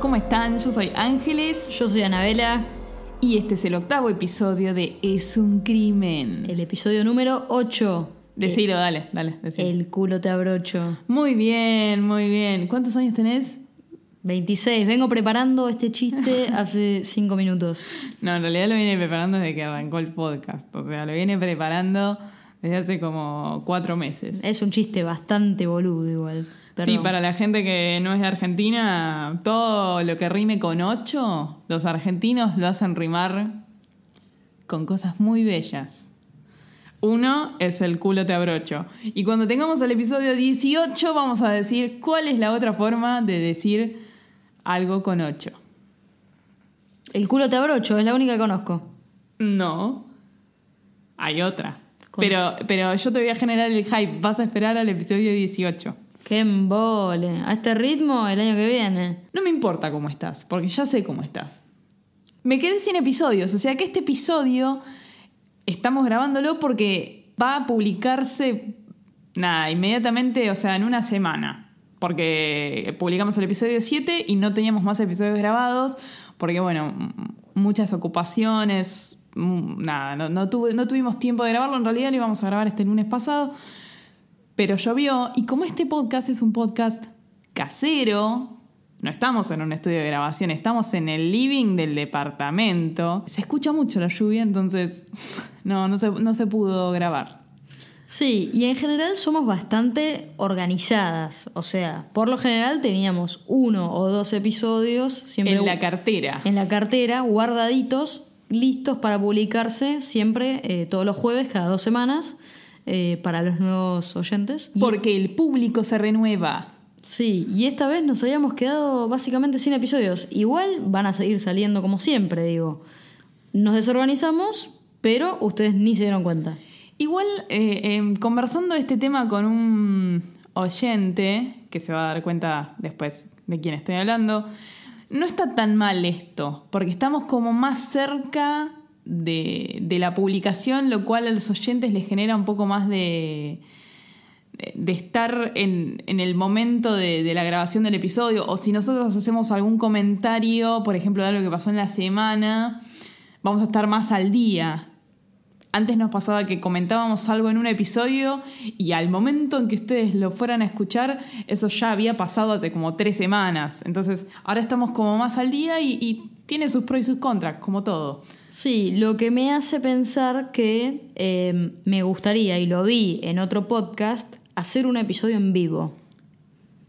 ¿Cómo están? Yo soy Ángeles Yo soy Anabela, y este es el octavo episodio de Es un Crimen. el episodio número 8. Decilo, dale, dale, decilo. El culo te abrocho. Muy bien, muy bien. ¿Cuántos años tenés? 26. Vengo preparando este chiste hace 5 minutos. No, en realidad lo viene preparando desde que arrancó el podcast. O sea, lo viene preparando desde hace como cuatro meses. Es un chiste bastante boludo igual. Sí, para la gente que no es de Argentina, todo lo que rime con ocho, los argentinos lo hacen rimar con cosas muy bellas. Uno es el culo te abrocho. Y cuando tengamos el episodio 18 vamos a decir cuál es la otra forma de decir algo con ocho. El culo te abrocho, es la única que conozco. No. Hay otra. Pero, pero yo te voy a generar el hype. Vas a esperar al episodio 18. ¡Qué embole! A este ritmo el año que viene. No me importa cómo estás, porque ya sé cómo estás. Me quedé sin episodios, o sea que este episodio estamos grabándolo porque va a publicarse, nada, inmediatamente, o sea, en una semana. Porque publicamos el episodio 7 y no teníamos más episodios grabados, porque bueno, muchas ocupaciones, nada, no, no tuvimos tiempo de grabarlo, en realidad lo íbamos a grabar este lunes pasado, pero llovió y como este podcast es un podcast casero, no estamos en un estudio de grabación, estamos en el living del departamento. Se escucha mucho la lluvia, entonces no, no se, no se pudo grabar. Sí, y en general somos bastante organizadas. O sea, por lo general teníamos uno o dos episodios siempre En la cartera. en la cartera, guardaditos, listos para publicarse siempre, eh, todos los jueves, cada dos semanas, eh, para los nuevos oyentes. Porque el público se renueva. sí, y esta vez nos habíamos quedado básicamente sin episodios. Igual van a seguir saliendo como siempre, digo. Nos desorganizamos, pero ustedes ni se dieron cuenta. Igual, eh, eh, conversando este tema con un oyente, que se va a dar cuenta después de quién estoy hablando, no está tan mal esto, porque estamos como más cerca de, la publicación, lo cual a los oyentes les genera un poco más de, de- estar en, en el momento de, la grabación del episodio, o si nosotros hacemos algún comentario, por ejemplo, de algo que pasó en la semana, vamos a estar más al día. Antes nos pasaba que comentábamos algo en un episodio y al momento en que ustedes lo fueran a escuchar, eso ya había pasado hace como tres semanas. Entonces, ahora estamos como más al día y tiene sus pros y sus contras, como todo. Sí, lo que me hace pensar que eh, me gustaría, y lo vi en otro podcast, hacer un episodio en vivo.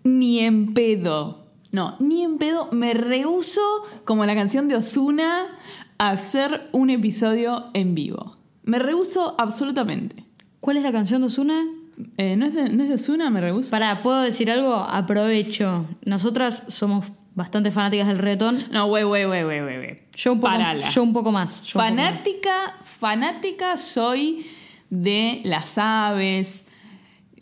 Ni en pedo. No, ni en pedo. Me rehuso, como la canción de Osuna, a hacer un episodio en vivo. Me rehuso absolutamente. ¿Cuál es la canción de Ozuna? Eh, ¿no, es de, ¿No es de Osuna? Me rehuso. Para, ¿puedo decir algo? Aprovecho. Nosotras somos bastante fanáticas del reggaetón. No, wey, wey, wey, wey, wey. Yo un poco, Parala. yo un poco más. yo un poco más. Fanática, fanática soy de las aves,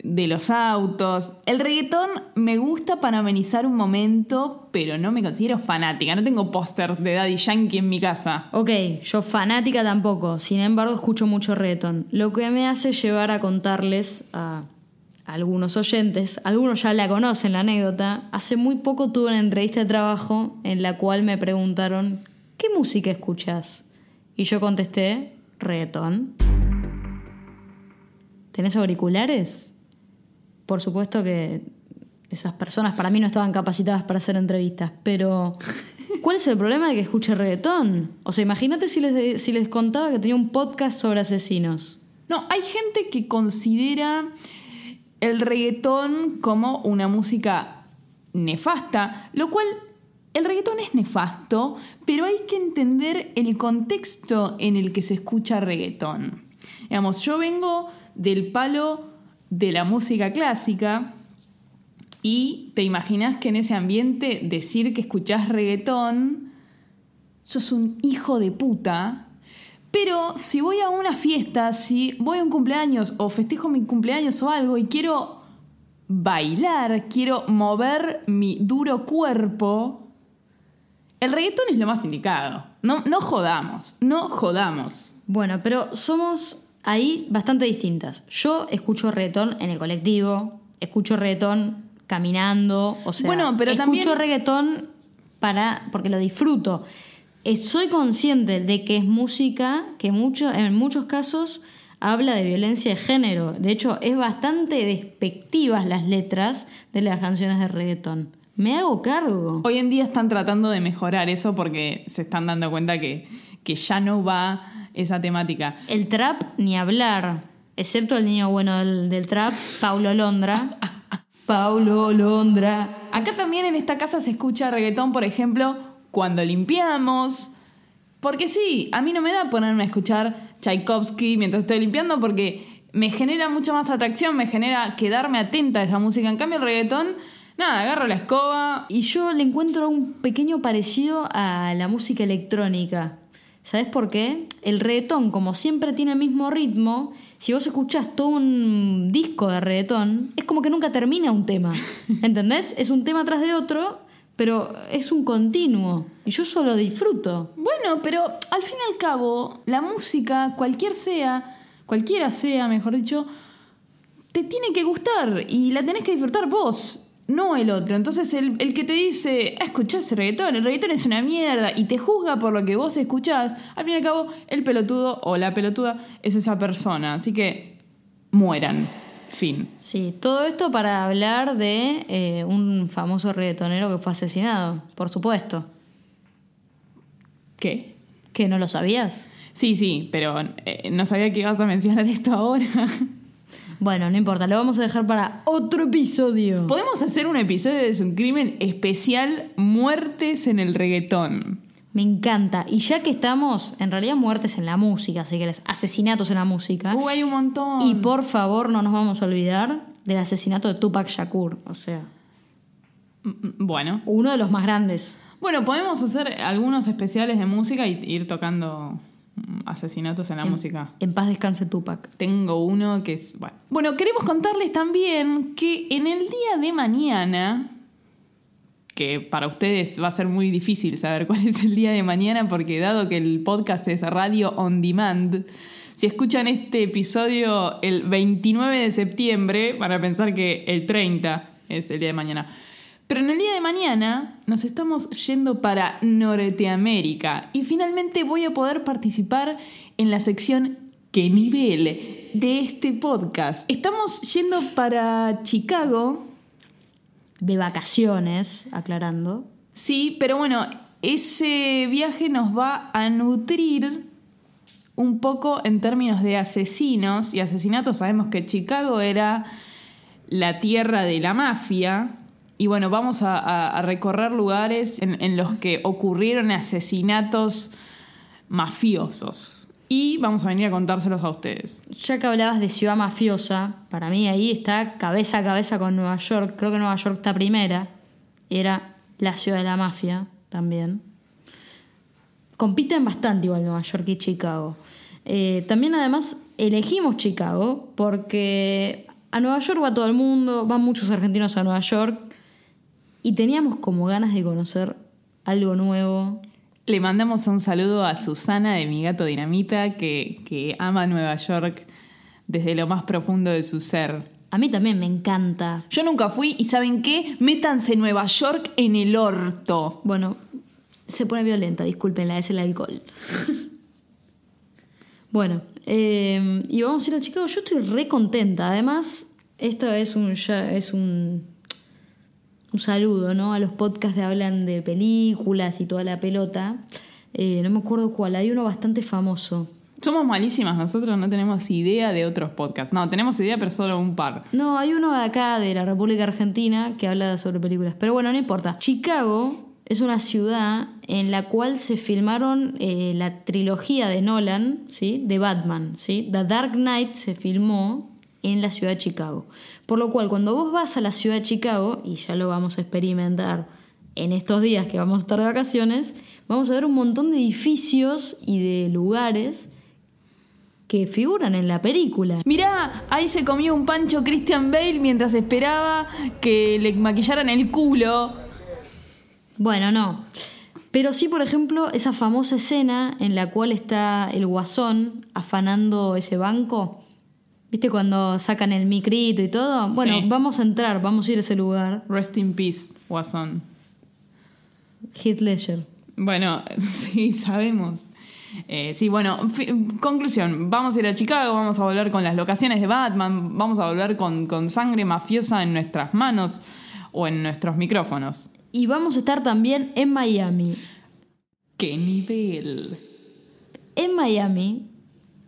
de los autos. El reggaetón me gusta para amenizar un momento, pero no me considero fanática. No tengo pósters de Daddy Yankee en mi casa. Ok, yo fanática tampoco. Sin embargo, escucho mucho reggaetón. Lo que me hace llevar a contarles a algunos oyentes, algunos ya la conocen la anécdota. Hace muy poco tuve una entrevista de trabajo en la cual me preguntaron, ¿qué música escuchas? Y yo contesté, reggaetón. ¿Tenés auriculares? Por supuesto que esas personas para mí no estaban capacitadas para hacer entrevistas, pero ¿cuál es el problema de que escuche reggaetón? O sea, imagínate si les, si les contaba que tenía un podcast sobre asesinos. No, hay gente que considera el reggaetón como una música nefasta, lo cual el reggaetón es nefasto, pero hay que entender el contexto en el que se escucha reggaetón. Digamos, yo vengo del palo de la música clásica y te imaginas que en ese ambiente decir que escuchás reggaetón sos un hijo de puta. Pero si voy a una fiesta, si voy a un cumpleaños o festejo mi cumpleaños o algo y quiero bailar, quiero mover mi duro cuerpo, el reggaetón es lo más indicado. No, no jodamos, no jodamos. Bueno, pero somos ahí bastante distintas. Yo escucho reggaetón en el colectivo, escucho reggaetón caminando, o sea, Bueno, pero escucho también- reggaetón para porque lo disfruto. Eh, Soy consciente de que es música que mucho, en muchos casos habla de violencia de género. De hecho, es bastante despectivas las letras de las canciones de reggaetón. Me hago cargo. Hoy en día están tratando de mejorar eso porque se están dando cuenta que, que ya no va esa temática. El trap ni hablar, excepto el niño bueno del, del trap, Paulo Londra. Paulo Londra. Acá también en esta casa se escucha reggaetón, por ejemplo, cuando limpiamos. Porque sí, a mí no me da ponerme a escuchar Tchaikovsky mientras estoy limpiando porque me genera mucha más atracción, me genera quedarme atenta a esa música. En cambio, el reggaetón, nada, agarro la escoba. Y yo le encuentro un pequeño parecido a la música electrónica. ¿Sabes por qué? El reggaetón, como siempre tiene el mismo ritmo, si vos escuchás todo un disco de reggaetón, es como que nunca termina un tema. ¿Entendés? Es un tema tras de otro, pero es un continuo. Y yo solo disfruto. Bueno, pero al fin y al cabo, la música, cualquier sea, cualquiera sea, mejor dicho, te tiene que gustar y la tenés que disfrutar vos, no el otro. Entonces, el, el que te dice, escuchás reggaetón, el reggaetón es una mierda y te juzga por lo que vos escuchás, al fin y al cabo, el pelotudo o la pelotuda es esa persona. Así que, mueran. Fin. Sí, todo esto para hablar de eh, un famoso reggaetonero que fue asesinado, por supuesto. ¿Qué? ¿Que no lo sabías? Sí, sí, pero eh, no sabía que ibas a mencionar esto ahora. Bueno, no importa, lo vamos a dejar para otro episodio. Podemos hacer un episodio de un crimen especial Muertes en el reggaetón. Me encanta. Y ya que estamos, en realidad muertes en la música, si querés, asesinatos en la música. Uh, hay un montón. Y por favor no nos vamos a olvidar del asesinato de Tupac Shakur. O sea, Mm, mm, Bueno. uno de los más grandes. Bueno, podemos hacer algunos especiales de música y ir tocando mm, asesinatos en la música. En paz descanse Tupac. Tengo uno que es. Bueno. bueno, queremos contarles también que en el día de mañana. Que para ustedes va a ser muy difícil saber cuál es el día de mañana, porque dado que el podcast es radio on demand, si escuchan este episodio el 29 de septiembre, van a pensar que el 30 es el día de mañana. Pero en el día de mañana nos estamos yendo para Norteamérica y finalmente voy a poder participar en la sección ¿Qué nivel? de este podcast. Estamos yendo para Chicago, De vacaciones, aclarando. sí, pero bueno, ese viaje nos va a nutrir un poco en términos de asesinos y asesinatos. Sabemos que Chicago era la tierra de la mafia. Y bueno, vamos a, recorrer lugares en, en los que ocurrieron asesinatos mafiosos. Y vamos a venir a contárselos a ustedes. Ya que hablabas de ciudad mafiosa, para mí ahí está cabeza a cabeza con Nueva York. Creo que Nueva York está primera. Era la ciudad de la mafia también. Compiten bastante igual Nueva York y Chicago. Eh, también además elegimos Chicago porque a Nueva York va todo el mundo, van muchos argentinos a Nueva York y teníamos como ganas de conocer algo nuevo, Le mandamos un saludo a Susana de Mi Gato Dinamita, que, que ama Nueva York desde lo más profundo de su ser. A mí también me encanta. Yo nunca fui y ¿saben qué? Métanse Nueva York en el orto. Bueno, se pone violenta, discúlpenla, es el alcohol. bueno, eh, y vamos a ir a Chicago. Yo estoy re contenta. Además, esto es un, ya- es un, un saludo ¿no? a los podcasts que hablan de películas y toda la pelota. Eh, no me acuerdo cuál, hay uno bastante famoso. Somos malísimas, nosotros no tenemos idea de otros podcasts. No, tenemos idea, pero solo un par. No, hay uno de acá de la República Argentina que habla sobre películas. Pero bueno, no importa. Chicago es una ciudad en la cual se filmaron eh, la trilogía de Nolan, ¿sí? De Batman, ¿sí? The Dark Knight se filmó en la ciudad de Chicago. Por lo cual, cuando vos vas a la ciudad de Chicago, y ya lo vamos a experimentar en estos días que vamos a estar de vacaciones, vamos a ver un montón de edificios y de lugares que figuran en la película. Mirá, ahí se comió un pancho Christian Bale mientras esperaba que le maquillaran el culo. Bueno, no. Pero sí, por ejemplo, esa famosa escena en la cual está el guasón afanando ese banco. ¿Viste cuando sacan el micrito y todo? Bueno, Sí. vamos a entrar, vamos a ir a ese lugar. Rest in peace, Guasón. Heath Ledger. Bueno, sí, sabemos. Eh, sí, bueno, conclusión. Vamos a ir a Chicago, vamos a volver con las locaciones de Batman, vamos a volver con, con sangre mafiosa en nuestras manos o en nuestros micrófonos. Y vamos a estar también en Miami. ¡Qué nivel! En Miami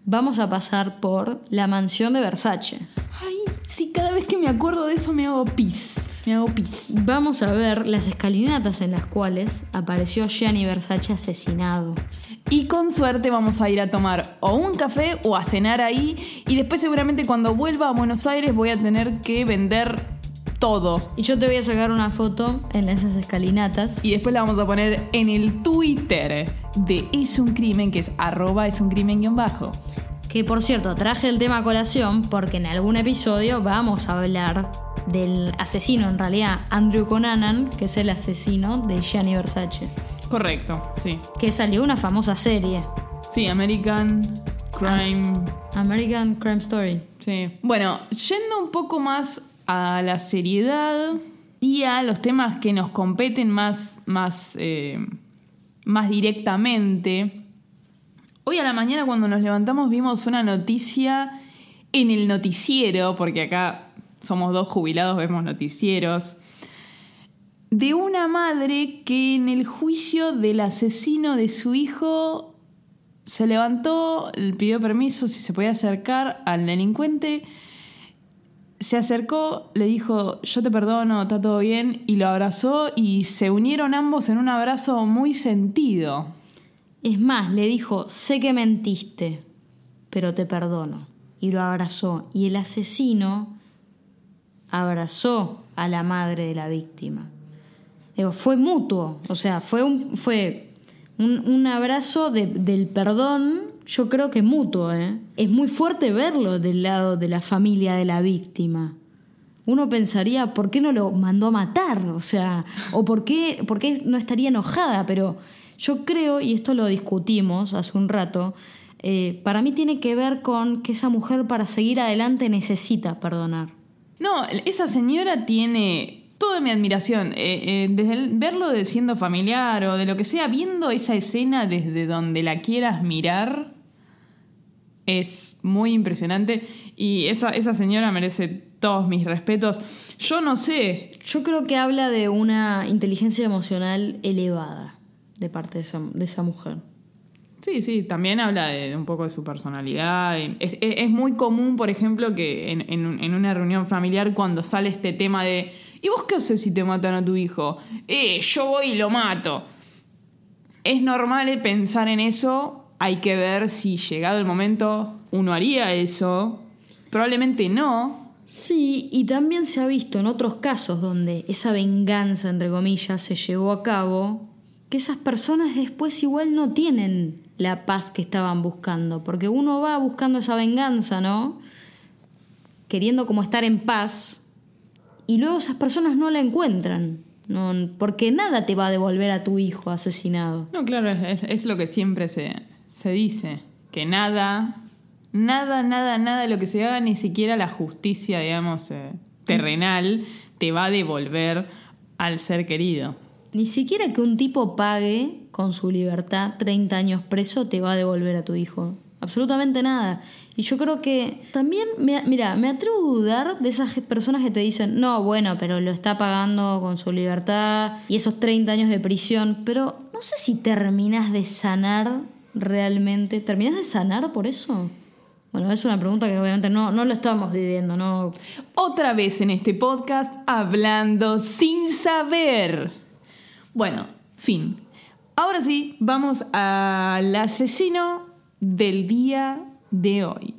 vamos a pasar por la mansión de Versace. Ay, sí, cada vez que me acuerdo de eso me hago pis. Me hago pis. Vamos a ver las escalinatas en las cuales apareció Gianni Versace asesinado. Y con suerte vamos a ir a tomar o un café o a cenar ahí. Y después seguramente cuando vuelva a Buenos Aires voy a tener que vender todo. Y yo te voy a sacar una foto en esas escalinatas. Y después la vamos a poner en el Twitter de Es un crimen, que es arroba es un crimen guion bajo. Que por cierto, traje el tema a colación porque en algún episodio vamos a hablar del asesino, en realidad, Andrew Conanan, que es el asesino de Gianni Versace. Correcto, sí. Que salió una famosa serie, Sí, American Crime. American Crime Story. Sí. Bueno, yendo un poco más a la seriedad y a los temas que nos competen más, más, eh, más directamente. Hoy a la mañana cuando nos levantamos vimos una noticia en el noticiero, porque acá somos dos jubilados, vemos noticieros, de una madre que en el juicio del asesino de su hijo se levantó, le pidió permiso si se podía acercar al delincuente, se acercó, le dijo, yo te perdono, está todo bien, y lo abrazó y se unieron ambos en un abrazo muy sentido. Es más, le dijo, sé que mentiste, pero te perdono. Y lo abrazó. Y el asesino abrazó a la madre de la víctima. Fue mutuo, o sea, fue un, fue un, abrazo de- del perdón, yo creo que mutuo, ¿eh? Es muy fuerte verlo del lado de la familia de la víctima. Uno pensaría, ¿por qué no lo mandó a matar? O sea, o por qué, por qué no estaría enojada, pero yo creo, y esto lo discutimos hace un rato, eh, para mí tiene que ver con que esa mujer para seguir adelante necesita perdonar. No, esa señora tiene toda mi admiración. Eh, eh, desde el- verlo de siendo familiar o de lo que sea, viendo esa escena desde donde la quieras mirar, es muy impresionante. Y esa, esa señora merece todos mis respetos. Yo no sé. Yo creo que habla de una inteligencia emocional elevada de parte de esa, de esa mujer. Sí, sí, también habla de, un poco de su personalidad. Es, es- es muy común, por ejemplo, que en, en- en una reunión familiar cuando sale este tema de ¿y vos qué haces si te matan a tu hijo? Eh, yo voy y lo mato. Es normal pensar en eso, hay que ver si llegado el momento uno haría eso. Probablemente no. Sí, y también se ha visto en otros casos donde esa venganza, entre comillas, se llevó a cabo, que esas personas después igual no tienen la paz que estaban buscando, porque uno va buscando esa venganza, ¿no? Queriendo como estar en paz, y luego esas personas no la encuentran, no, porque nada te va a devolver a tu hijo asesinado. No, claro, es, es lo que siempre se, se dice. Que nada, nada, nada, nada lo que se haga, ni siquiera la justicia, digamos, eh, terrenal, te va a devolver al ser querido. Ni siquiera que un tipo pague con su libertad 30 años preso te va a devolver a tu hijo. Absolutamente nada. Y yo creo que también, me- mira, me atrevo a dudar de esas personas que te dicen, no, bueno, pero lo está pagando con su libertad y esos 30 años de prisión, pero no sé si terminas de sanar realmente. ¿Terminas de sanar por eso? Bueno, es una pregunta que obviamente no, no lo estamos viviendo, ¿no? Otra vez en este podcast hablando sin saber. Bueno, fin. Ahora sí, vamos al asesino del día de hoy.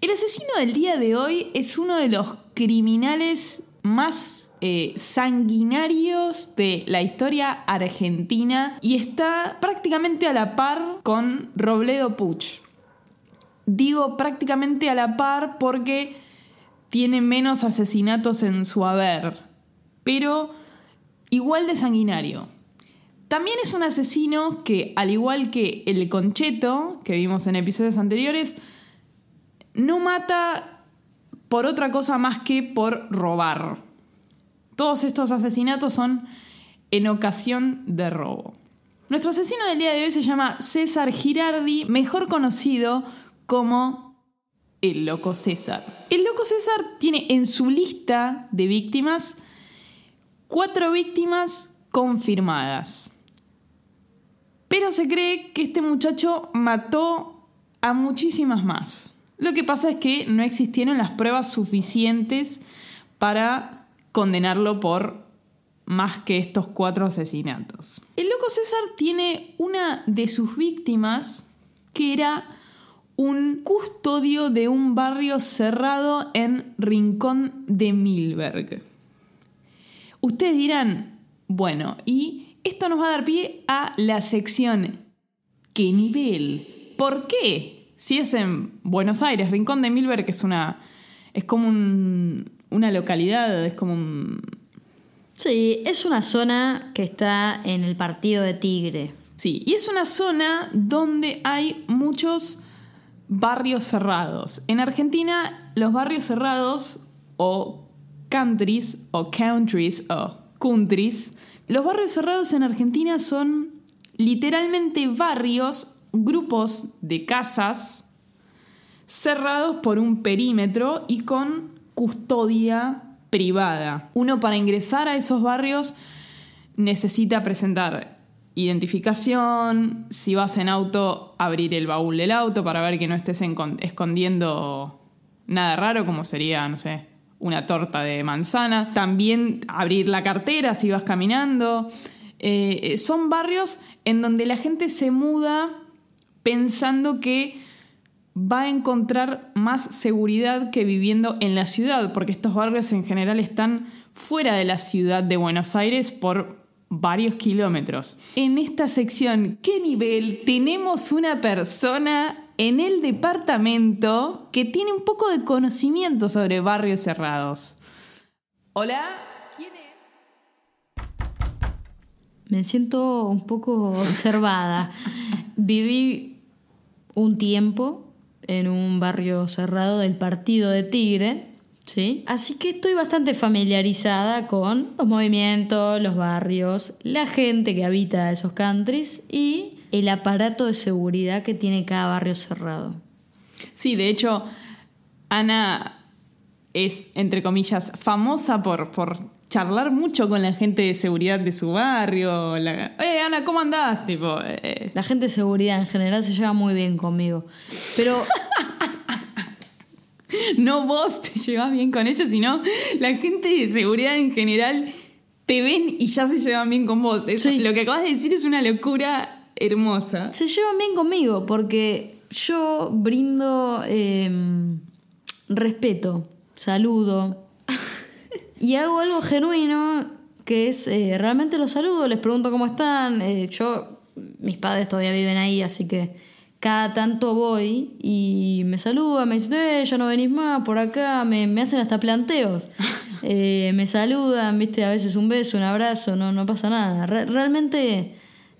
El asesino del día de hoy es uno de los criminales más eh, sanguinarios de la historia argentina y está prácticamente a la par con Robledo Puch. Digo prácticamente a la par porque tiene menos asesinatos en su haber, pero igual de sanguinario. También es un asesino que, al igual que el Concheto, que vimos en episodios anteriores, no mata por otra cosa más que por robar. Todos estos asesinatos son en ocasión de robo. Nuestro asesino del día de hoy se llama César Girardi, mejor conocido como el Loco César. El Loco César tiene en su lista de víctimas cuatro víctimas confirmadas. Pero se cree que este muchacho mató a muchísimas más. Lo que pasa es que no existieron las pruebas suficientes para condenarlo por más que estos cuatro asesinatos. El loco César tiene una de sus víctimas que era un custodio de un barrio cerrado en Rincón de Milberg. Ustedes dirán, bueno, y esto nos va a dar pie a la sección ¿Qué nivel? ¿Por qué? Si es en Buenos Aires, Rincón de Milberg es una. es como una localidad, es como un. Sí, es una zona que está en el partido de Tigre. Sí, y es una zona donde hay muchos barrios cerrados. En Argentina, los barrios cerrados o countries o countries o countries, los barrios cerrados en Argentina son literalmente barrios, grupos de casas cerrados por un perímetro y con custodia privada. Uno para ingresar a esos barrios necesita presentar identificación, si vas en auto, abrir el baúl del auto para ver que no estés escondiendo nada raro como sería, no sé, una torta de manzana. También abrir la cartera si vas caminando. Eh, son barrios en donde la gente se muda pensando que va a encontrar más seguridad que viviendo en la ciudad, porque estos barrios en general están fuera de la ciudad de Buenos Aires por varios kilómetros. En esta sección, ¿qué nivel? Tenemos una persona en el departamento que tiene un poco de conocimiento sobre barrios cerrados. Hola, ¿quién es? Me siento un poco observada. Viví un tiempo en un barrio cerrado del partido de Tigre, ¿sí? Así que estoy bastante familiarizada con los movimientos, los barrios, la gente que habita esos countries y el aparato de seguridad que tiene cada barrio cerrado. Sí, de hecho, Ana es, entre comillas, famosa por, por charlar mucho con la gente de seguridad de su barrio. eh, Ana, ¿cómo andás? Tipo, eh. La gente de seguridad en general se lleva muy bien conmigo. Pero. no vos te llevas bien con ellos, sino la gente de seguridad en general te ven y ya se llevan bien con vos. Lo que acabas de decir es una locura hermosa. Se llevan bien conmigo porque yo brindo em, respeto, saludo y hago algo genuino que es eh, realmente los saludo, les pregunto cómo están. Eh, yo, mis padres todavía viven ahí, así que cada tanto voy y me saludan, me dicen, eh, ya no venís más por acá, me, me hacen hasta planteos. me saludan, viste, a veces un beso, un abrazo, no, no pasa nada. realmente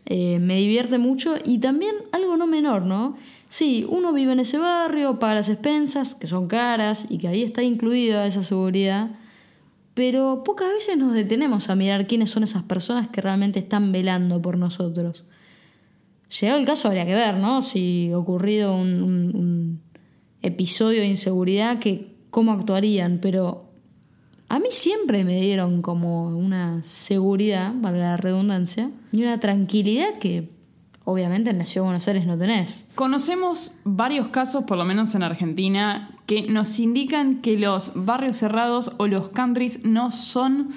eh, me divierte mucho y también algo no menor, ¿no? Sí, uno vive en ese barrio, paga las expensas, que son caras y que ahí está incluida esa seguridad, pero pocas veces nos detenemos a mirar quiénes son esas personas que realmente están velando por nosotros. Llegado el caso, habría que ver, ¿no? Si ocurrido un, episodio de inseguridad, que cómo actuarían, pero a mí siempre me dieron como una seguridad, valga la redundancia, y una tranquilidad que obviamente en la Ciudad de Buenos Aires no tenés. Conocemos varios casos, por lo menos en Argentina, que nos indican que los barrios cerrados o los countries no son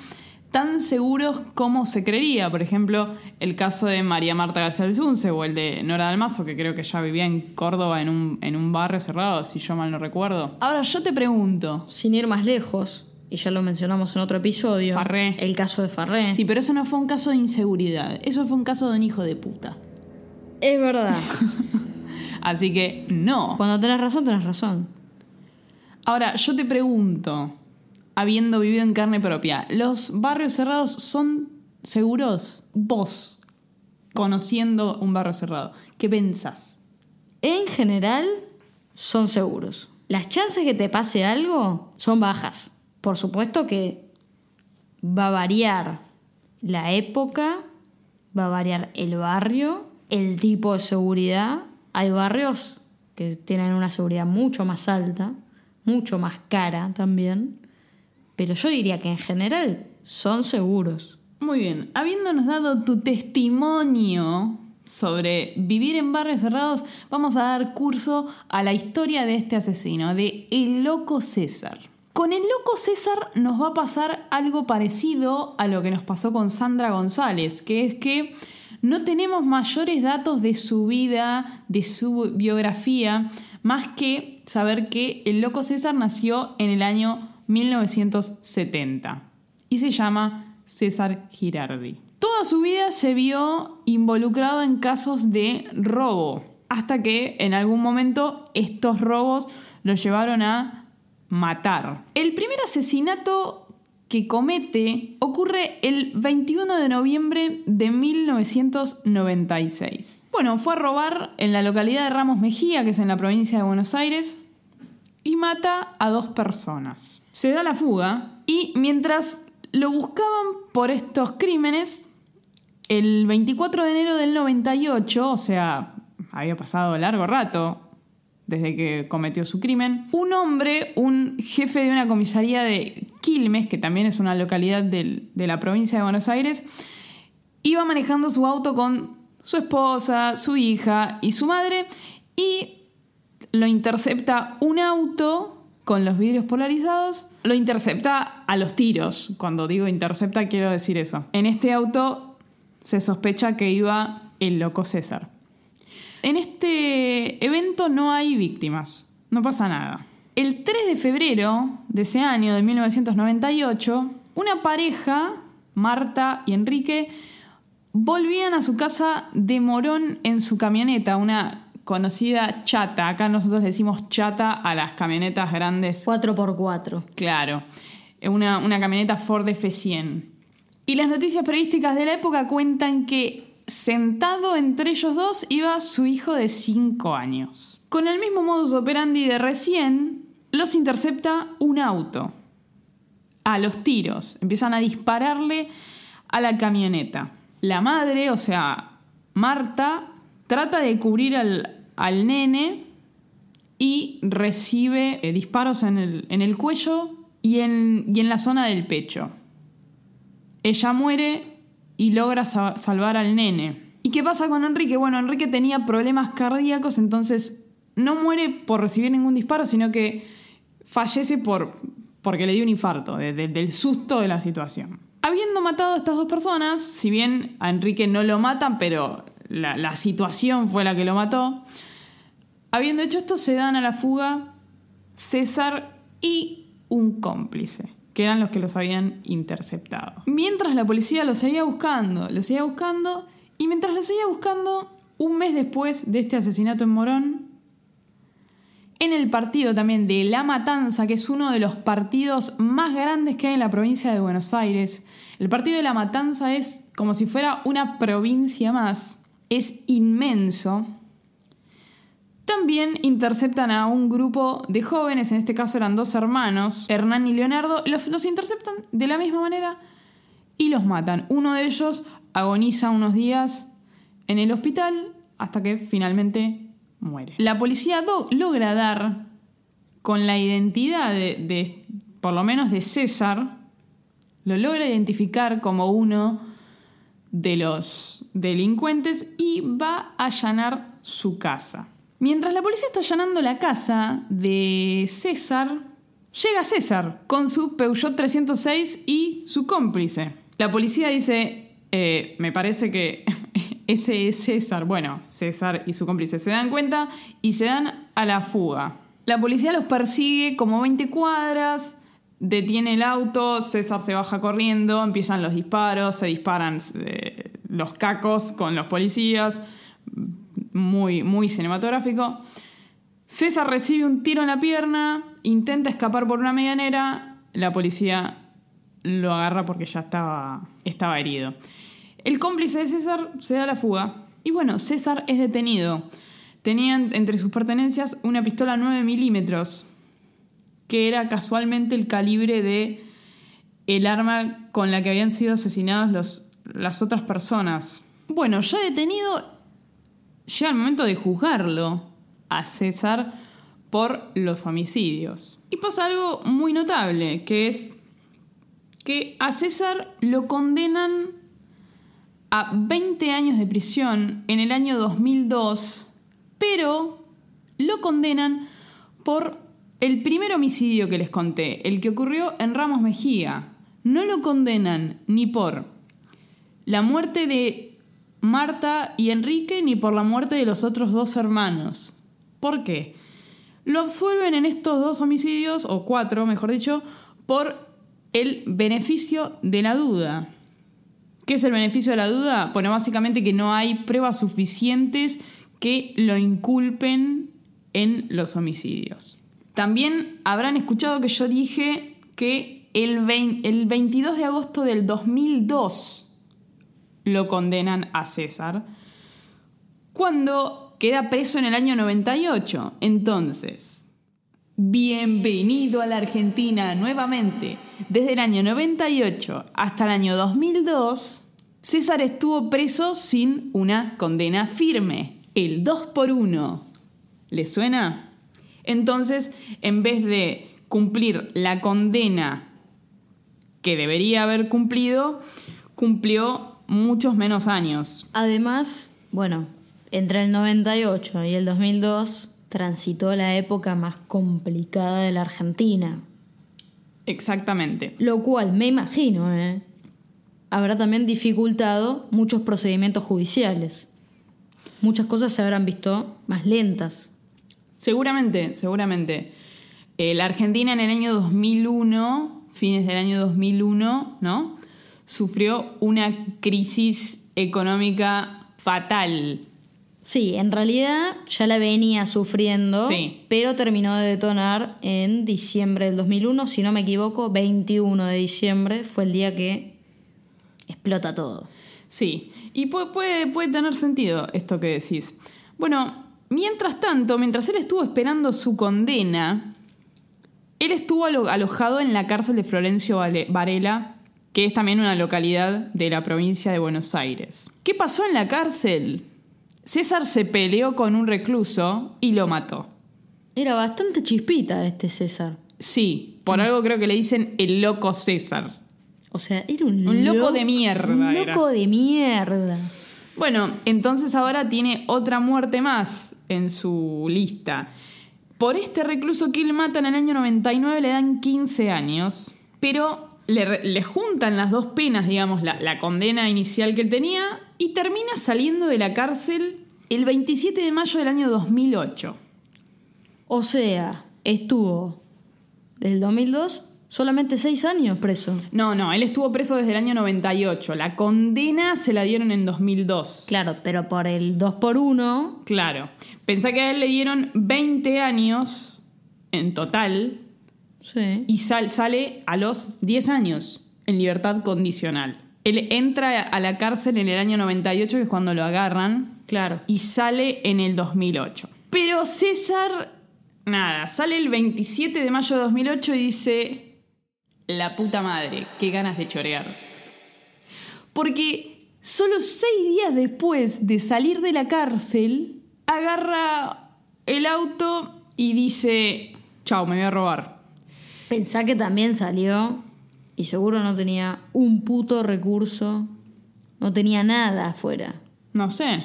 tan seguros como se creería. Por ejemplo, el caso de María Marta García del o el de Nora Dalmazo, que creo que ya vivía en Córdoba en un, en un barrio cerrado, si yo mal no recuerdo. Ahora yo te pregunto. Sin ir más lejos, y ya lo mencionamos en otro episodio, Farré. el caso de Farré. Sí, pero eso no fue un caso de inseguridad. Eso fue un caso de un hijo de puta. Es verdad. Así que no. Cuando tenés razón, tenés razón. Ahora, yo te pregunto, habiendo vivido en carne propia, ¿los barrios cerrados son seguros? Vos, conociendo un barrio cerrado, ¿qué pensás? En general, son seguros. Las chances que te pase algo son bajas. Por supuesto que va a variar la época, va a variar el barrio, el tipo de seguridad. Hay barrios que tienen una seguridad mucho más alta, mucho más cara también. Pero yo diría que en general son seguros. Muy bien, habiéndonos dado tu testimonio sobre vivir en barrios cerrados, vamos a dar curso a la historia de este asesino, de El Loco César. Con el Loco César nos va a pasar algo parecido a lo que nos pasó con Sandra González, que es que no tenemos mayores datos de su vida, de su biografía, más que saber que el Loco César nació en el año 1970 y se llama César Girardi. Toda su vida se vio involucrado en casos de robo, hasta que en algún momento estos robos lo llevaron a matar. El primer asesinato que comete ocurre el 21 de noviembre de 1996. Bueno, fue a robar en la localidad de Ramos Mejía, que es en la provincia de Buenos Aires, y mata a dos personas. Se da la fuga y mientras lo buscaban por estos crímenes, el 24 de enero del 98, o sea, había pasado largo rato desde que cometió su crimen, un hombre, un jefe de una comisaría de Quilmes, que también es una localidad de la provincia de Buenos Aires, iba manejando su auto con su esposa, su hija y su madre y lo intercepta un auto con los vidrios polarizados, lo intercepta a los tiros. Cuando digo intercepta quiero decir eso. En este auto se sospecha que iba el loco César. En este evento no hay víctimas, no pasa nada. El 3 de febrero de ese año, de 1998, una pareja, Marta y Enrique, volvían a su casa de Morón en su camioneta, una conocida chata. Acá nosotros le decimos chata a las camionetas grandes 4x4. Claro, una, una camioneta Ford F100. Y las noticias periodísticas de la época cuentan que sentado entre ellos dos iba su hijo de 5 años. Con el mismo modus operandi de recién, los intercepta un auto. A los tiros. Empiezan a dispararle a la camioneta. La madre, o sea, Marta, trata de cubrir al, al nene y recibe eh, disparos en el, en el cuello y en, y en la zona del pecho. Ella muere y logra sa- salvar al nene. ¿Y qué pasa con Enrique? Bueno, Enrique tenía problemas cardíacos, entonces no muere por recibir ningún disparo, sino que fallece por, porque le dio un infarto, de- de- del susto de la situación. Habiendo matado a estas dos personas, si bien a Enrique no lo matan, pero la, la situación fue la que lo mató, habiendo hecho esto, se dan a la fuga César y un cómplice, que eran los que los habían interceptado. Mientras la policía los seguía buscando, los seguía buscando, y mientras los seguía buscando, un mes después de este asesinato en Morón, en el partido también de La Matanza, que es uno de los partidos más grandes que hay en la provincia de Buenos Aires. El partido de La Matanza es como si fuera una provincia más. Es inmenso. También interceptan a un grupo de jóvenes, en este caso eran dos hermanos, Hernán y Leonardo, los, los interceptan de la misma manera y los matan. Uno de ellos agoniza unos días en el hospital hasta que finalmente La policía logra dar con la identidad de, de, por lo menos de César, lo logra identificar como uno de los delincuentes y va a allanar su casa. Mientras la policía está allanando la casa de César, llega César con su Peugeot 306 y su cómplice. La policía dice, eh, me parece que ese es César. Bueno, César y su cómplice se dan cuenta y se dan a la fuga. La policía los persigue como 20 cuadras, detiene el auto, César se baja corriendo, empiezan los disparos, se disparan eh, los cacos con los policías, muy, muy cinematográfico. César recibe un tiro en la pierna, intenta escapar por una medianera, la policía lo agarra porque ya estaba, estaba herido. El cómplice de César se da la fuga y bueno, César es detenido. Tenían entre sus pertenencias una pistola 9 milímetros, que era casualmente el calibre de el arma con la que habían sido asesinadas los, las otras personas. Bueno, ya detenido, llega el momento de juzgarlo a César por los homicidios. Y pasa algo muy notable, que es que a César lo condenan a 20 años de prisión en el año 2002, pero lo condenan por el primer homicidio que les conté, el que ocurrió en Ramos Mejía. No lo condenan ni por la muerte de Marta y Enrique ni por la muerte de los otros dos hermanos. ¿Por qué? Lo absuelven en estos dos homicidios, o cuatro, mejor dicho, por el beneficio de la duda. ¿Qué es el beneficio de la duda? Bueno, básicamente que no hay pruebas suficientes que lo inculpen en los homicidios. También habrán escuchado que yo dije que el, 22 de agosto del 2002 lo condenan a César, cuando queda preso en el año 98. Entonces, bienvenido a la Argentina nuevamente. Desde el año 98 hasta el año 2002, César estuvo preso sin una condena firme, el 2 por 1. ¿Le suena? Entonces, en vez de cumplir la condena que debería haber cumplido, cumplió muchos menos años. Además, bueno, entre el 98 y el 2002 transitó la época más complicada de la Argentina. Exactamente. Lo cual me imagino, ¿eh? habrá también dificultado muchos procedimientos judiciales. Muchas cosas se habrán visto más lentas. Seguramente, seguramente. Eh, la Argentina en el año 2001, fines del año 2001, ¿no? Sufrió una crisis económica fatal. Sí, en realidad ya la venía sufriendo, Sí. pero terminó de detonar en diciembre del 2001, si no me equivoco, 21 de diciembre fue el día que explota todo. Sí, y puede, puede, puede tener sentido esto que decís. Bueno, mientras tanto, mientras él estuvo esperando su condena, él estuvo alo- alojado en la cárcel de Florencio Varela, que es también una localidad de la provincia de Buenos Aires. ¿Qué pasó en la cárcel? César se peleó con un recluso y lo mató. Era bastante chispita este César. Sí, por algo creo que le dicen el loco César. O sea, era un, Un loco lo- de mierda Un era. loco de mierda. Bueno, entonces ahora tiene otra muerte más en su lista. Por este recluso que él mata en el año 99 le dan 15 años, pero le, juntan las dos penas, digamos, la, la condena inicial que tenía, y termina saliendo de la cárcel el 27 de mayo del año 2008. O sea, estuvo del 2002 solamente seis años preso. No, no, él estuvo preso desde el año 98. La condena se la dieron en 2002. Claro, pero por el 2 por 1 Claro. Pensá que a él le dieron 20 años en total Sí. y sal- sale a los 10 años en libertad condicional. Él entra a la cárcel en el año 98, que es cuando lo agarran, Claro. y sale en el 2008. Pero César, nada, sale el 27 de mayo de 2008 y dice, la puta madre, qué ganas de chorear. Porque solo seis días después de salir de la cárcel, agarra el auto y dice, chao, me voy a robar. Pensá que también salió y seguro no tenía un puto recurso. No tenía nada afuera. No sé.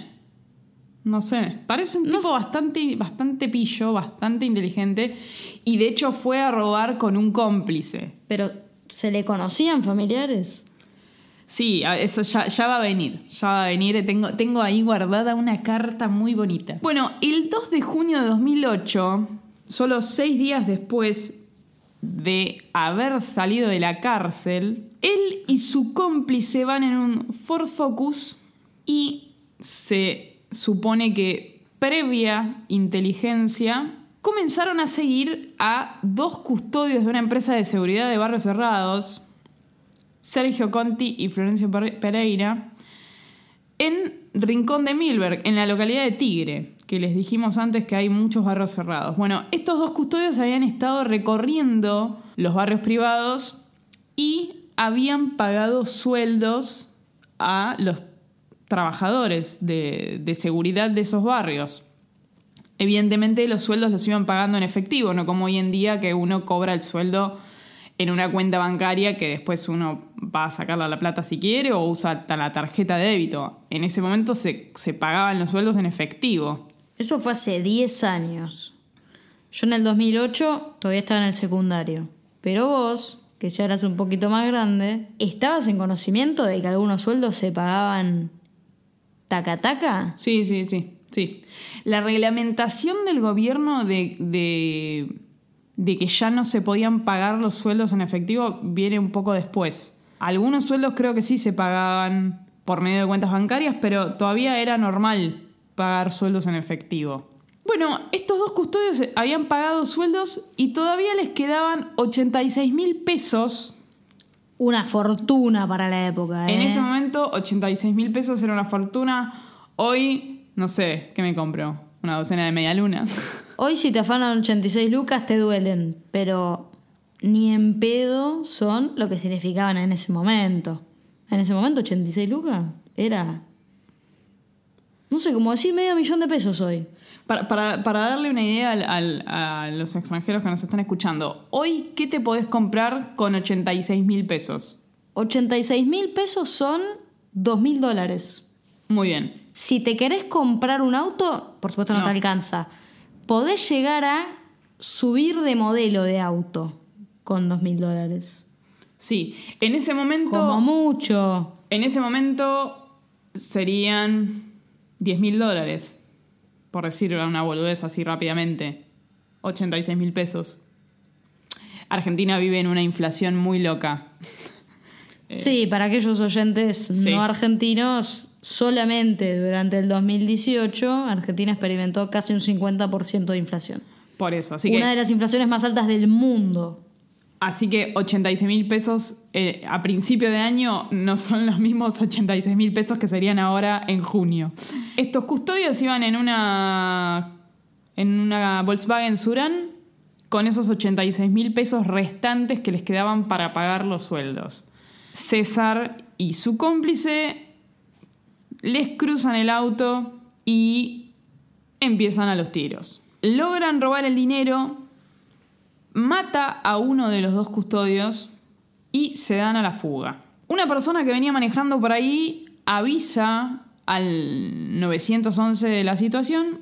No sé. Parece un tipo bastante, bastante pillo, bastante inteligente. Y de hecho fue a robar con un cómplice. Pero, ¿se le conocían familiares? Sí, eso ya, ya va a venir. Ya va a venir. Tengo, tengo ahí guardada una carta muy bonita. Bueno, el 2 de junio de 2008, solo seis días después de haber salido de la cárcel, él y su cómplice van en un Ford Focus y se supone que previa inteligencia comenzaron a seguir a dos custodios de una empresa de seguridad de barrios cerrados, Sergio Conti y Florencio Pereira, en Rincón de Milberg, en la localidad de Tigre, que les dijimos antes que hay muchos barrios cerrados. Bueno, estos dos custodios habían estado recorriendo los barrios privados y habían pagado sueldos a los trabajadores de, seguridad de esos barrios. Evidentemente los sueldos los iban pagando en efectivo, no como hoy en día que uno cobra el sueldo en una cuenta bancaria que después uno va a sacarla la plata si quiere o usa la tarjeta de débito. En ese momento se pagaban los sueldos en efectivo. Eso fue hace 10 años. Yo en el 2008 todavía estaba en el secundario. Pero vos, que ya eras un poquito más grande, ¿estabas en conocimiento de que algunos sueldos se pagaban taca taca? Sí, sí, sí, sí. La reglamentación del gobierno de, de de que ya no se podían pagar los sueldos en efectivo viene un poco después. Algunos sueldos creo que sí se pagaban por medio de cuentas bancarias, pero todavía era normal pagar sueldos en efectivo. Bueno, estos dos custodios habían pagado sueldos y todavía les quedaban 86 mil pesos. Una fortuna para la época. En ¿eh? ese momento, 86 mil pesos era una fortuna. Hoy, no sé, ¿qué me compro? Una docena de medialunas. Hoy si te afanan 86 lucas te duelen, pero ni en pedo son lo que significaban en ese momento. En ese momento 86 lucas era... No sé, como decir medio millón de pesos hoy. Para, darle una idea a los extranjeros que nos están escuchando, hoy, ¿qué te podés comprar con 86 mil pesos? 86 mil pesos son 2 mil dólares. Muy bien. Si te querés comprar un auto, por supuesto no. te alcanza podés llegar a subir de modelo de auto con dos mil dólares. Sí, en ese momento... Como mucho. En ese momento serían 10 mil dólares, por decir una boludez así rápidamente. 86 mil pesos. Argentina vive en una inflación muy loca. Sí, para aquellos oyentes no argentinos, solamente durante el 2018 Argentina experimentó casi un 50% de inflación. Por eso, así Una de las inflaciones más altas del mundo. Así que 86 mil pesos eh, a principio de año no son los mismos 86 mil pesos que serían ahora en junio. Estos custodios iban en una, en una Volkswagen Suran con esos 86 mil pesos restantes que les quedaban para pagar los sueldos. César y su cómplice les cruzan el auto y empiezan a los tiros. Logran robar el dinero, mata a uno de los dos custodios y se dan a la fuga. Una persona que venía manejando por ahí avisa al 911 de la situación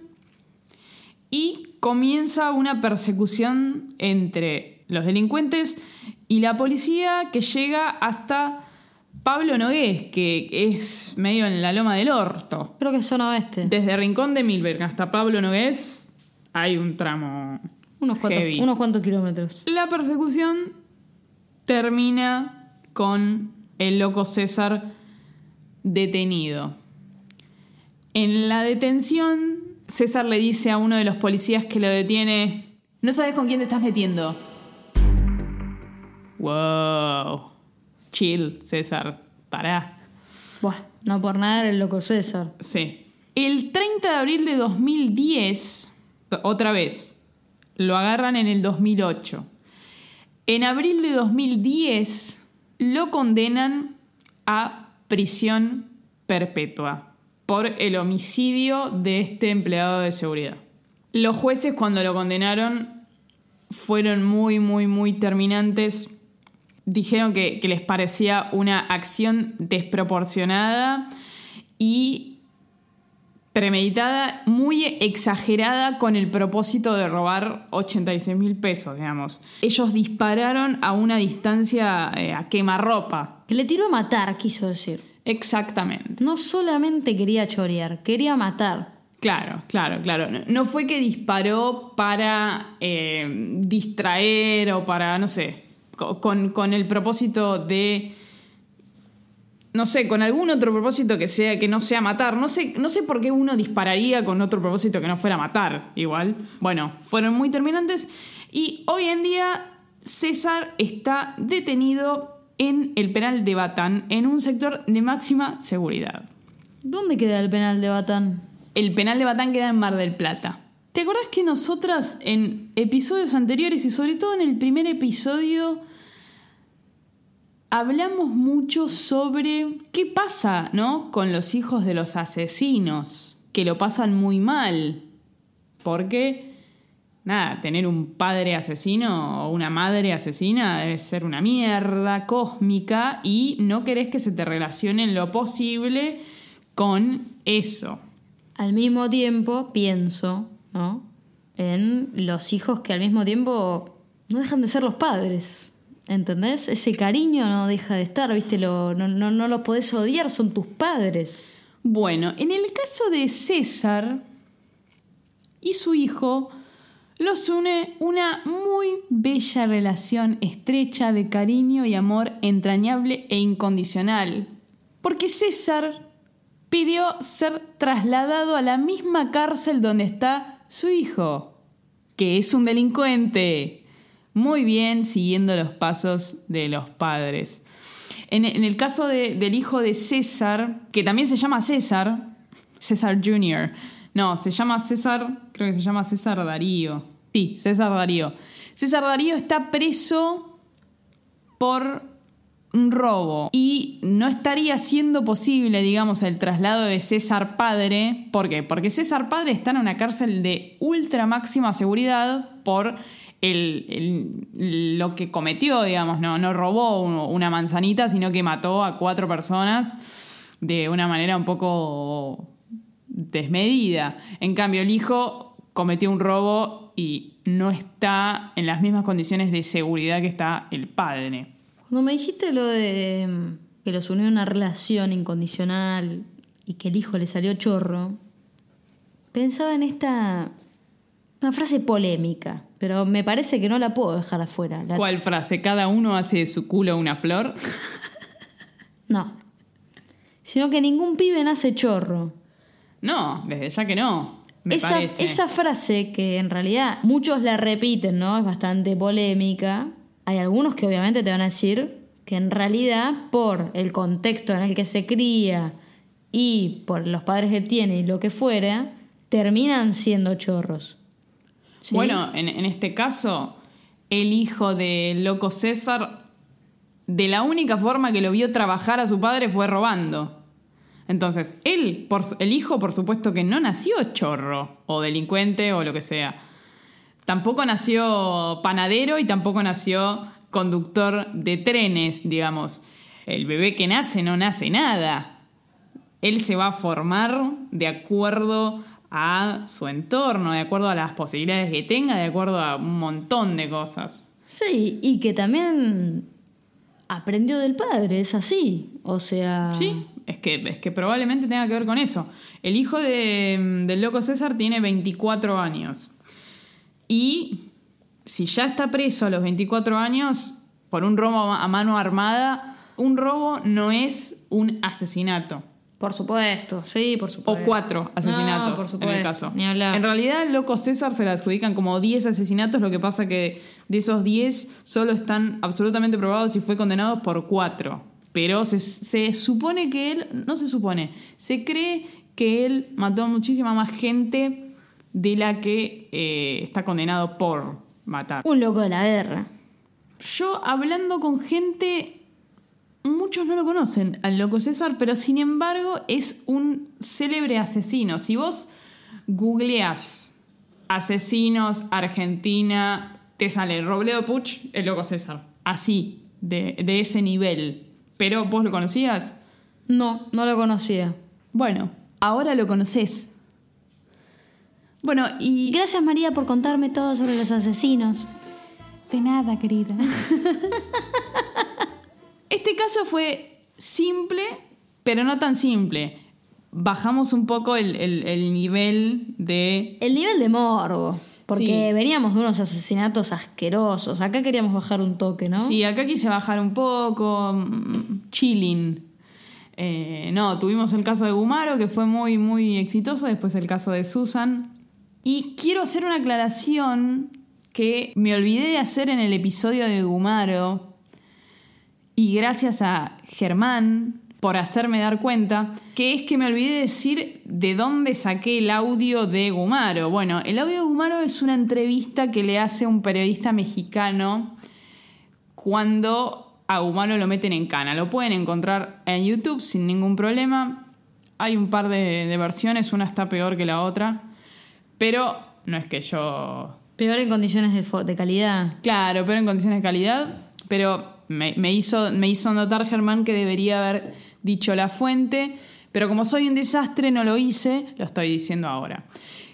y comienza una persecución entre los delincuentes y la policía que llega hasta Pablo Nogués, que es medio en la loma del orto. Creo que es zona oeste. Desde Rincón de Milberg hasta Pablo Nogués hay un tramo. Unos cuantos, unos cuantos kilómetros. La persecución termina con el loco César detenido. En la detención, César le dice a uno de los policías que lo detiene: No sabes con quién te estás metiendo. Wow chill, César, pará. Buah, no por nada el loco César. Sí. El 30 de abril de 2010, otra vez, lo agarran en el 2008. En abril de 2010 lo condenan a prisión perpetua por el homicidio de este empleado de seguridad. Los jueces cuando lo condenaron fueron muy, muy, muy terminantes dijeron que, les parecía una acción desproporcionada y premeditada, muy exagerada con el propósito de robar 86 mil pesos, digamos. Ellos dispararon a una distancia eh, a quemarropa. Que le tiró a matar, quiso decir. Exactamente. No solamente quería chorear, quería matar. Claro, claro, claro. No- fue que disparó para eh, distraer o para, no sé, co- con, con el propósito de, no sé, con algún otro propósito que sea que no sea matar. No sé, no sé por qué uno dispararía con otro propósito que no fuera matar, igual. Bueno, fueron muy terminantes y hoy en día César está detenido en el penal de Batán en un sector de máxima seguridad. ¿Dónde queda el penal de Batán? El penal de Batán queda en Mar del Plata. ¿Te acordás que nosotras en episodios anteriores y sobre todo en el primer episodio hablamos mucho sobre qué pasa, ¿no? Con los hijos de los asesinos, que lo pasan muy mal. Porque, nada, tener un padre asesino o una madre asesina debe ser una mierda cósmica y no querés que se te relacione en lo posible con eso. Al mismo tiempo, pienso, ¿no? En los hijos que al mismo tiempo no dejan de ser los padres. ¿Entendés? Ese cariño no deja de estar, ¿viste? Lo, no, no, no los podés odiar, son tus padres. Bueno, en el caso de César y su hijo, los une una muy bella relación estrecha de cariño y amor entrañable e incondicional. Porque César pidió ser trasladado a la misma cárcel donde está su hijo, que es un delincuente. Muy bien, siguiendo los pasos de los padres. En, el caso de- del hijo de César, que también se llama César, César Jr. No, se llama César, creo que se llama César Darío. Sí, César Darío. César Darío está preso por un robo y no estaría siendo posible, digamos, el traslado de César Padre. ¿Por qué? Porque César Padre está en una cárcel de ultra máxima seguridad por lo que cometió, digamos, no, robó un- una manzanita, sino que mató a cuatro personas de una manera un poco desmedida. En cambio, el hijo cometió un robo y no está en las mismas condiciones de seguridad que está el padre. Cuando me dijiste lo de mm, que los unió una relación incondicional y que el hijo le salió chorro, pensaba en esta. una frase polémica, pero me parece que no la puedo dejar afuera. La- ¿Cuál frase? ¿Cada uno hace de su culo una flor? No. Sino que ningún pibe nace chorro. No, desde ya que no. Me esa, parece. esa frase que en realidad muchos la repiten, ¿no? Es bastante polémica. Hay algunos que obviamente te van a decir que en realidad por el contexto en el que se cría y por los padres que tiene y lo que fuera, terminan siendo chorros. ¿Sí? Bueno, en, en este caso, el hijo del loco César, de la única forma que lo vio trabajar a su padre fue robando. Entonces, él, por, el hijo, por supuesto que no nació chorro o delincuente o lo que sea. Tampoco nació panadero y tampoco nació conductor de trenes, digamos. El bebé que nace no nace nada. Él se va a formar de acuerdo a su entorno, de acuerdo a las posibilidades que tenga, de acuerdo a un montón de cosas. Sí, y que también aprendió del padre, es así. O sea. Sí, es que, es que probablemente tenga que ver con eso. El hijo de- del loco César tiene 24 años. Y si ya está preso a los 24 años por un robo a mano armada, un robo no es un asesinato. Por supuesto, sí, por O supuesto. cuatro asesinatos No, por en supuesto, el caso. Ni hablar. En realidad, loco César se le adjudican como 10 asesinatos, lo que pasa que de esos 10 solo están absolutamente probados y fue condenado por 4. Pero se, se supone que él, no se supone, se cree que él mató a muchísima más gente de la que eh, está condenado por matar. Un loco de la guerra. Yo hablando con gente, muchos no lo conocen al loco César, pero sin embargo es un célebre asesino. Si vos googleás asesinos Argentina, te sale Robledo Puch, el loco César. Así, de, de ese nivel. Pero vos lo conocías. No, no lo conocía. Bueno, ahora lo conoces. Bueno, y Gracias María por contarme todo sobre los asesinos. De nada, querida. este caso fue simple, pero no tan simple. bajamos un poco el, el- el nivel de... El nivel de morbo. Porque Sí. veníamos de unos asesinatos asquerosos. Acá queríamos bajar un toque, ¿no? Sí, acá quise bajar un poco, mm, chilling. Eh, no, tuvimos el caso de Gumaro, que fue muy, muy exitoso, después el caso de Susan. Y quiero hacer una aclaración que me olvidé de hacer en el episodio de Gumaro, y gracias a Germán por hacerme dar cuenta, que es que me olvidé de decir de dónde saqué el audio de Gumaro. Bueno, el audio de Gumaro es una entrevista que le hace un periodista mexicano cuando a Gumaro lo meten en cana. Lo pueden encontrar en YouTube sin ningún problema. Hay un par de, de versiones, una está peor que la otra, pero no es que yo Peor en condiciones de, calidad. Claro, pero en condiciones de calidad. Pero me, me hizo, me hizo notar Germán que debería haber dicho la fuente. Pero como soy un desastre, no lo hice, lo estoy diciendo ahora.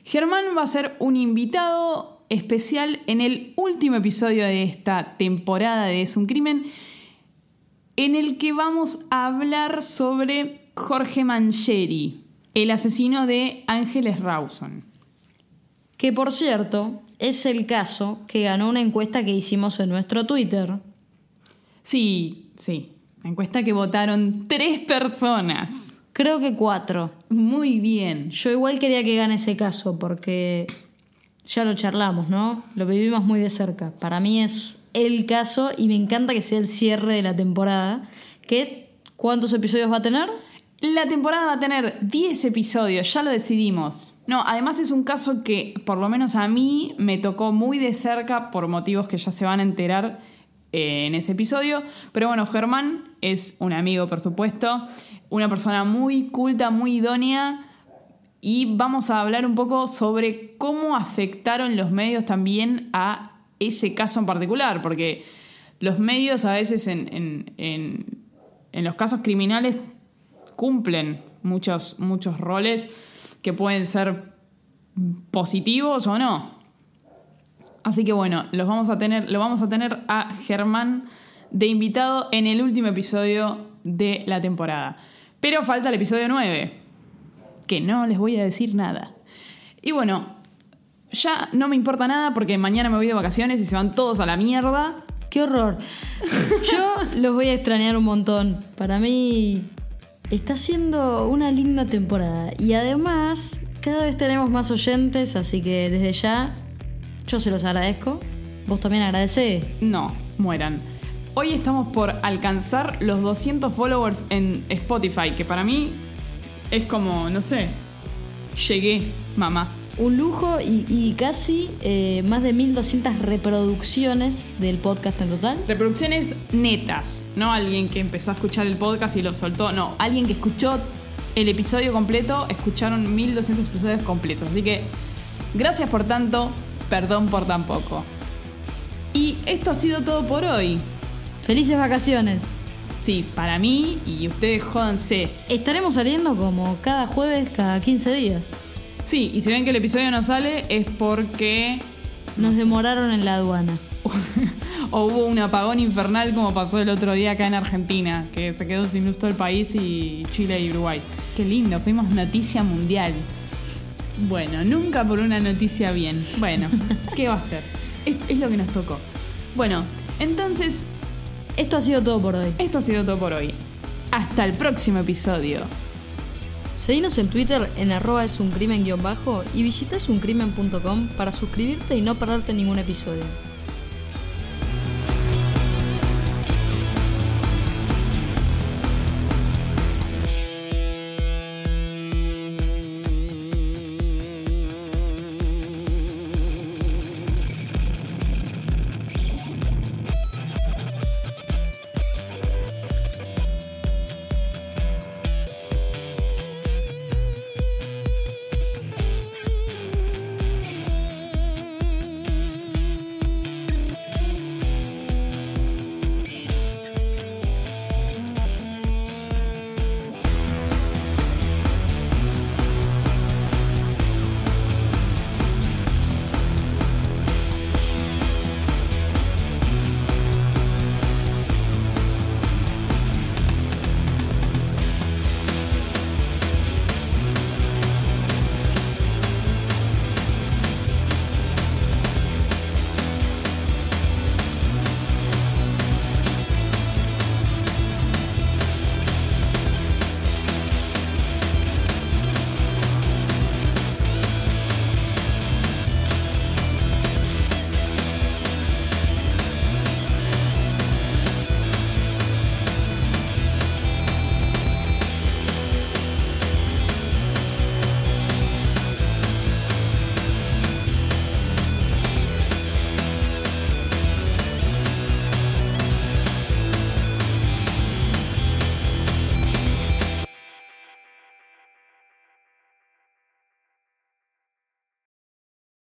Germán va a ser un invitado especial en el último episodio de esta temporada de Es un crimen, en el que vamos a hablar sobre Jorge Mancheri, el asesino de Ángeles Rawson. Que por cierto, es el caso que ganó una encuesta que hicimos en nuestro Twitter. Sí, sí. Encuesta que votaron tres personas. Creo que cuatro. Muy bien. Yo igual quería que gane ese caso porque ya lo charlamos, ¿no? Lo vivimos muy de cerca. Para mí es el caso y me encanta que sea el cierre de la temporada. ¿Qué? ¿Cuántos episodios va a tener? La temporada va a tener 10 episodios, ya lo decidimos. No, además es un caso que por lo menos a mí me tocó muy de cerca por motivos que ya se van a enterar eh, en ese episodio. Pero bueno, Germán es un amigo, por supuesto, una persona muy culta, muy idónea. Y vamos a hablar un poco sobre cómo afectaron los medios también a ese caso en particular, porque los medios a veces en, en- en- en los casos criminales cumplen muchos, muchos roles que pueden ser positivos o no. Así que bueno, los vamos a tener, lo vamos a tener a Germán de invitado en el último episodio de la temporada. Pero falta el episodio 9, que no les voy a decir nada. Y bueno, ya no me importa nada porque mañana me voy de vacaciones y se van todos a la mierda. ¡Qué horror! Yo los voy a extrañar un montón. Para mí está siendo una linda temporada. Y además, cada vez tenemos más oyentes, así que desde ya yo se los agradezco. Vos también agradecé. No, mueran. Hoy estamos por alcanzar los 200 followers en Spotify, que para mí es como, no sé, llegué, mamá. Un lujo y, y casi eh, más de 1200 reproducciones del podcast en total. Reproducciones netas, no alguien que empezó a escuchar el podcast y lo soltó, no, alguien que escuchó el episodio completo, escucharon 1200 episodios completos. Así que gracias por tanto, perdón por tan poco. Y esto ha sido todo por hoy. Felices vacaciones. Sí, para mí y ustedes jódanse. Estaremos saliendo como cada jueves, cada 15 días. Sí, y si ven que el episodio no sale es porque Nos demoraron en la aduana. o hubo un apagón infernal como pasó el otro día acá en Argentina, que se quedó sin luz todo el país y Chile y Uruguay. Qué lindo, fuimos noticia mundial. Bueno, nunca por una noticia bien. Bueno, ¿qué va a ser? Es, es lo que nos tocó. Bueno, entonces, Esto ha sido todo por hoy. esto ha sido todo por hoy. Hasta el próximo episodio. Seguinos en Twitter en arroba es un crimen guion bajo y visita esuncrimen.com para suscribirte y no perderte ningún episodio.